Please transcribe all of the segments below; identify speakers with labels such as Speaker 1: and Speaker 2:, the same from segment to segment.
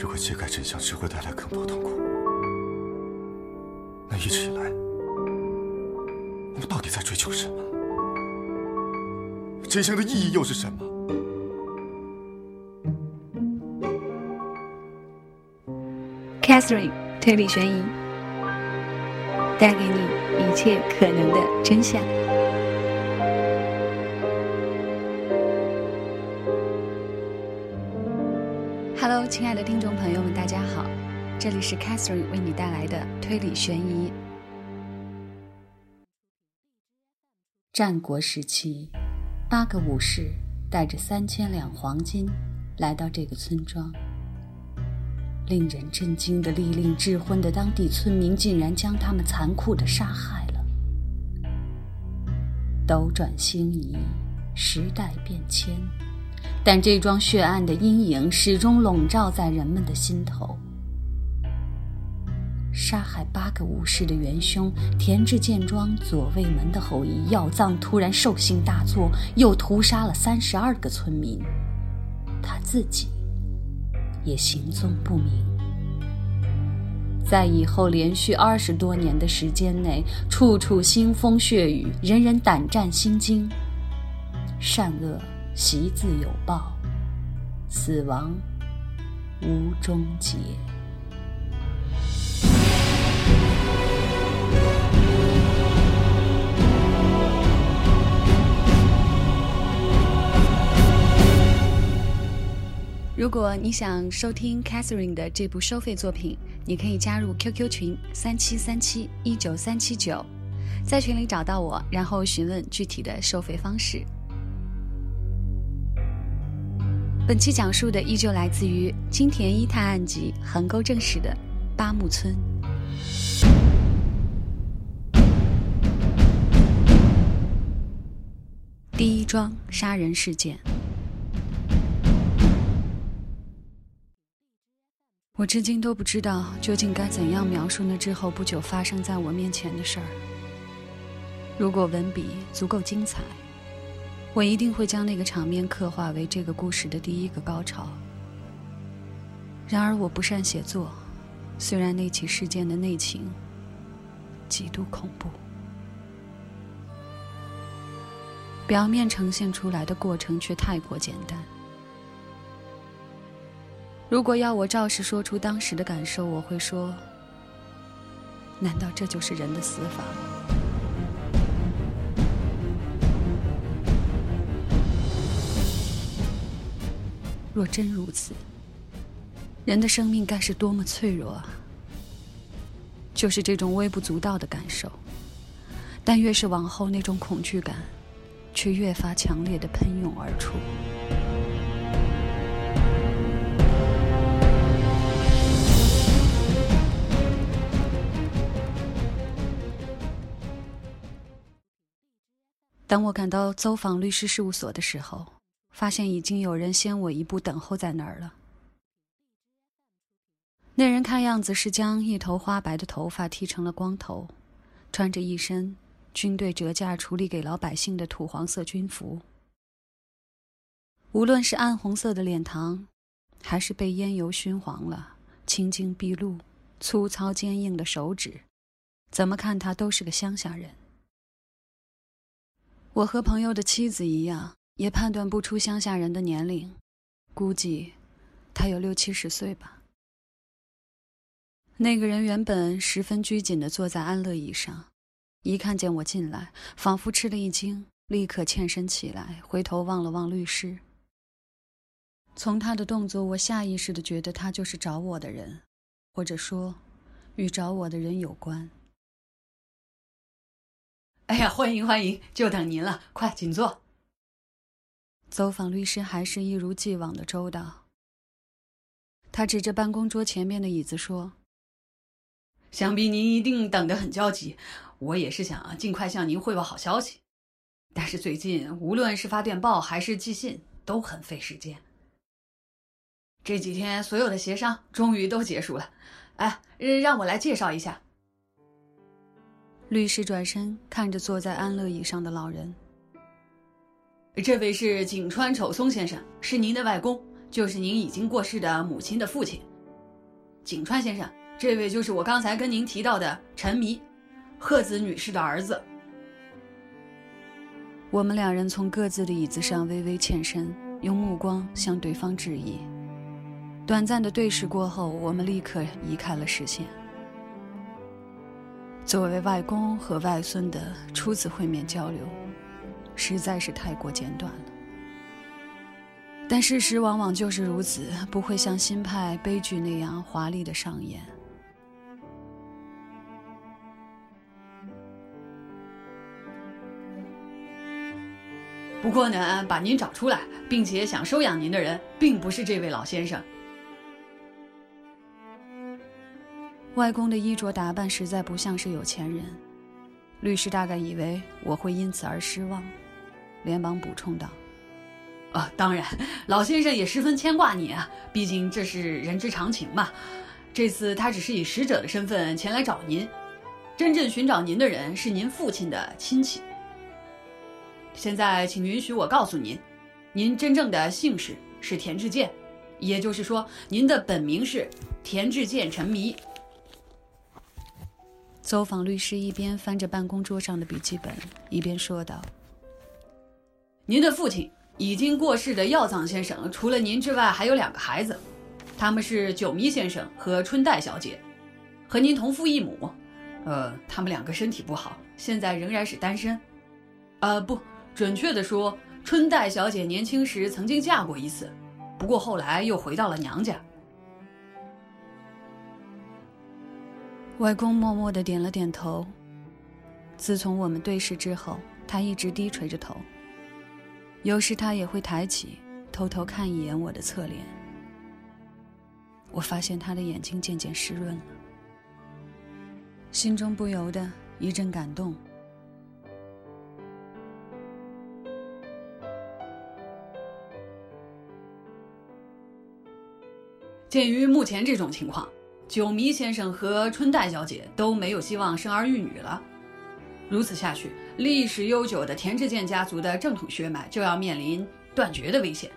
Speaker 1: 如果揭开真相只会带来更多痛苦，那一直以来，我们到底在追求什么？真相的意义又是什么
Speaker 2: ？Catherine 推理悬疑，带给你一切可能的真相。亲爱的听众朋友们，大家好，这里是 Catherine 为你带来的推理悬疑。战国时期。八个武士带着三千两黄金来到这个村庄。令人震惊的利令智昏的当地村民竟然将他们残酷的杀害了。斗转星移，时代变迁，但这桩血案的阴影始终笼罩在人们的心头。杀害八个武士的元凶田志建庄左卫门的后裔药藏突然兽性大作，又屠杀了三十二个村民，他自己也行踪不明。在以后连续二十多年的时间内，处处腥风血雨，人人胆战心惊，善恶习自有报，死亡无终结。如果你想收听 Catherine 的这部收费作品，你可以加入 QQ 群三七三七一九三七九，在群里找到我，然后询问具体的收费方式。本期讲述的依旧来自于金田一探案集《横沟正史》的八木村第一桩杀人事件。我至今都不知道究竟该怎样描述那之后不久发生在我面前的事儿。如果文笔足够精彩，我一定会将那个场面刻画为这个故事的第一个高潮。然而我不善写作，虽然那起事件的内情极度恐怖，表面呈现出来的过程却太过简单。如果要我照实说出当时的感受，我会说：难道这就是人的死法？若真如此，人的生命该是多么脆弱啊！就是这种微不足道的感受，但越是往后，那种恐惧感却越发强烈的喷涌而出。当我赶到走访律师事务所的时候，发现已经有人先我一步等候在那儿了。那人看样子是将一头花白的头发剃成了光头，穿着一身军队折价处理给老百姓的土黄色军服。无论是暗红色的脸庞，还是被烟油熏黄了、青筋毕露、粗糙坚硬的手指，怎么看他都是个乡下人。我和朋友的妻子一样，也判断不出乡下人的年龄，估计他有六七十岁吧。那个人原本十分拘谨地坐在安乐椅上，一看见我进来，仿佛吃了一惊，立刻欠身起来，回头望了望律师。从他的动作，我下意识地觉得他就是找我的人，或者说，与找我的人有关。
Speaker 3: 哎呀，欢迎欢迎，就等您了，快请坐。
Speaker 2: 走访律师还是一如既往的周到。他指着办公桌前面的椅子说：“
Speaker 3: 想必您一定等得很焦急，我也是想尽快向您汇报好消息。但是最近无论是发电报还是寄信都很费时间。这几天所有的协商终于都结束了，哎，让我来介绍一下。”
Speaker 2: 律师转身看着坐在安乐椅上的老人。
Speaker 3: 这位是井川丑松先生，是您的外公，就是您已经过世的母亲的父亲。
Speaker 2: 景川先生，这位就是我刚才跟您提到的陈迷，鹤子女士的儿子。
Speaker 4: 我们两人从各自的椅子上微微欠身，用目光向对方致意。短暂的对视过后，我们立刻移开了视线。作为外公和外孙的初次会面交流，实在是太过简短了。但事实往往就是如此，不会像新派悲剧那样华丽的上演。
Speaker 2: 不过呢，把您找出来，并且想收养您的人，并不是这位老先生。
Speaker 4: 外公的衣着打扮实在不像是有钱人，律师大概以为我会因此而失望，连忙补充道：“
Speaker 2: 啊，当然，老先生也十分牵挂你啊，毕竟这是人之常情嘛。这次他只是以使者的身份前来找您，真正寻找您的人是您父亲的亲戚。现在，请允许我告诉您，您真正的姓氏是田志健，也就是说，您的本名是田志健陈迷。”
Speaker 4: 走访律师一边翻着办公桌上的笔记本，一边说道：“
Speaker 2: 您的父亲已经过世的药藏先生，除了您之外，还有两个孩子，他们是九迷先生和春代小姐，和您同父异母。呃，他们两个身体不好，现在仍然是单身。呃，不准确的说，春代小姐年轻时曾经嫁过一次，不过后来又回到了娘家。”
Speaker 4: 外公默默的点了点头。自从我们对视之后，他一直低垂着头。有时他也会抬起，偷偷看一眼我的侧脸。我发现他的眼睛渐渐湿润了，心中不由得一阵感动。
Speaker 2: 鉴于目前这种情况。九迷先生和春代小姐都没有希望生儿育女了，如此下去，历史悠久的田志健家族的正统血脉就要面临断绝的危险。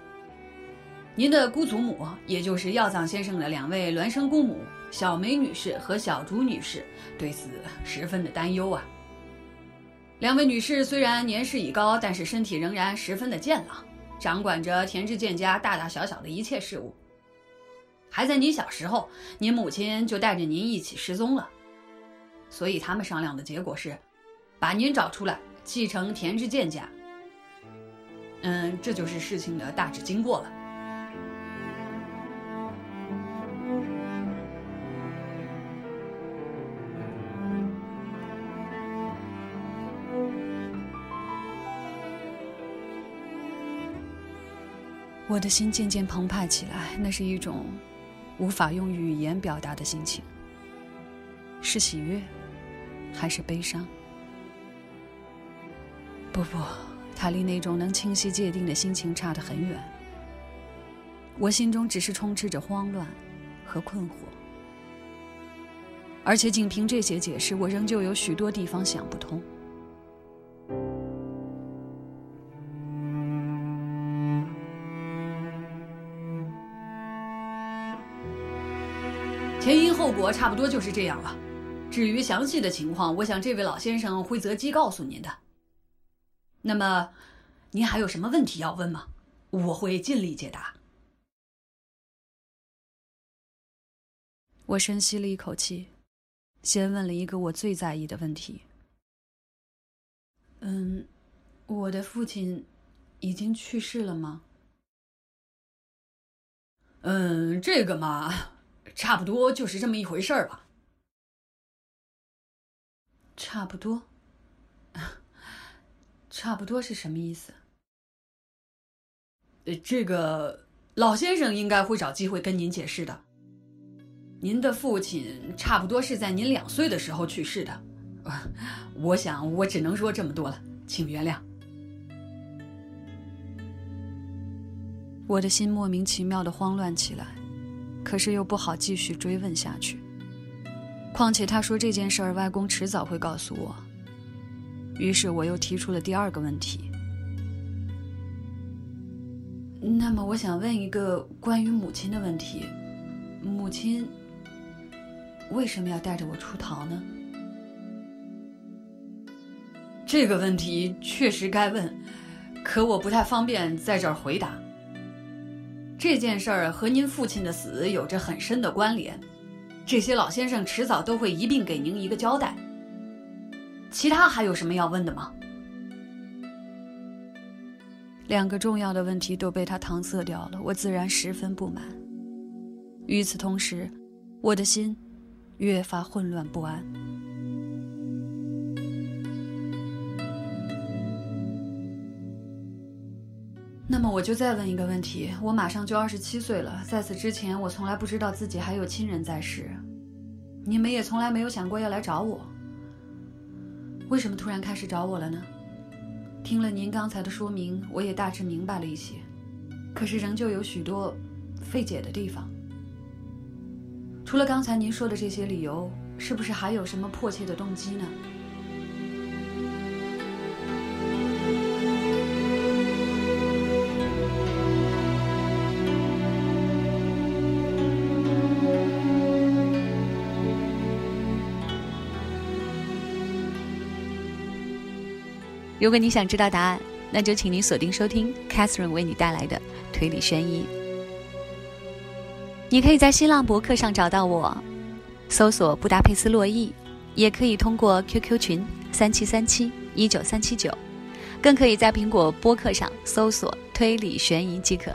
Speaker 2: 您的姑祖母，也就是药藏先生的两位孪生姑母小梅女士和小竹女士，对此十分的担忧啊。两位女士虽然年事已高，但是身体仍然十分的健朗，掌管着田志健家大大小小的一切事务。还在您小时候，您母亲就带着您一起失踪了，所以他们商量的结果是，把您找出来继承田志健家。嗯，这就是事情的大致经过了。
Speaker 4: 我的心渐渐澎湃起来，那是一种。无法用语言表达的心情，是喜悦，还是悲伤？不不，他离那种能清晰界定的心情差得很远。我心中只是充斥着慌乱和困惑，而且仅凭这些解释，我仍旧有许多地方想不通。
Speaker 2: 前因后果差不多就是这样了，至于详细的情况，我想这位老先生会择机告诉您的。那么，您还有什么问题要问吗？我会尽力解答。
Speaker 4: 我深吸了一口气，先问了一个我最在意的问题。嗯，我的父亲已经去世了吗？
Speaker 2: 嗯，这个嘛。差不多就是这么一回事儿吧。
Speaker 4: 差不多，差不多是什么意思？
Speaker 2: 呃，这个老先生应该会找机会跟您解释的。您的父亲差不多是在您两岁的时候去世的。我想我只能说这么多了，请原谅。
Speaker 4: 我的心莫名其妙的慌乱起来。可是又不好继续追问下去。况且他说这件事儿，外公迟早会告诉我。于是我又提出了第二个问题。那么我想问一个关于母亲的问题：母亲
Speaker 2: 为什么要带着我出逃呢？这个问题确实该问，可我不太方便在这儿回答。这件事儿和您父亲的死有着很深的关联，这些老先生迟早都会一并给您一个交代。其他还有什么要问的吗？两个重要的问题都被他搪塞掉了，我自然十分不满。与此同时，我的心越发混乱不安。那么我就再问一个问题：我马上就二十七岁了，在此之前，我从来不知道自己还有亲人在世，你们也从来没有想过要来找我。为什么突然开始找我了呢？听了您刚才的说明，我也大致明白了一些，可是仍旧有许多费解的地方。除了刚才您说的这些理由，是不是还有什么迫切的动机呢？
Speaker 5: 如果你想知道答案，那就请你锁定收听 Catherine 为你带来的推理悬疑。你可以在新浪博客上找到我，搜索布达佩斯洛伊，也可以通过 QQ 群三七三七一九三七九，更可以在苹果播客上搜索推理悬疑即可。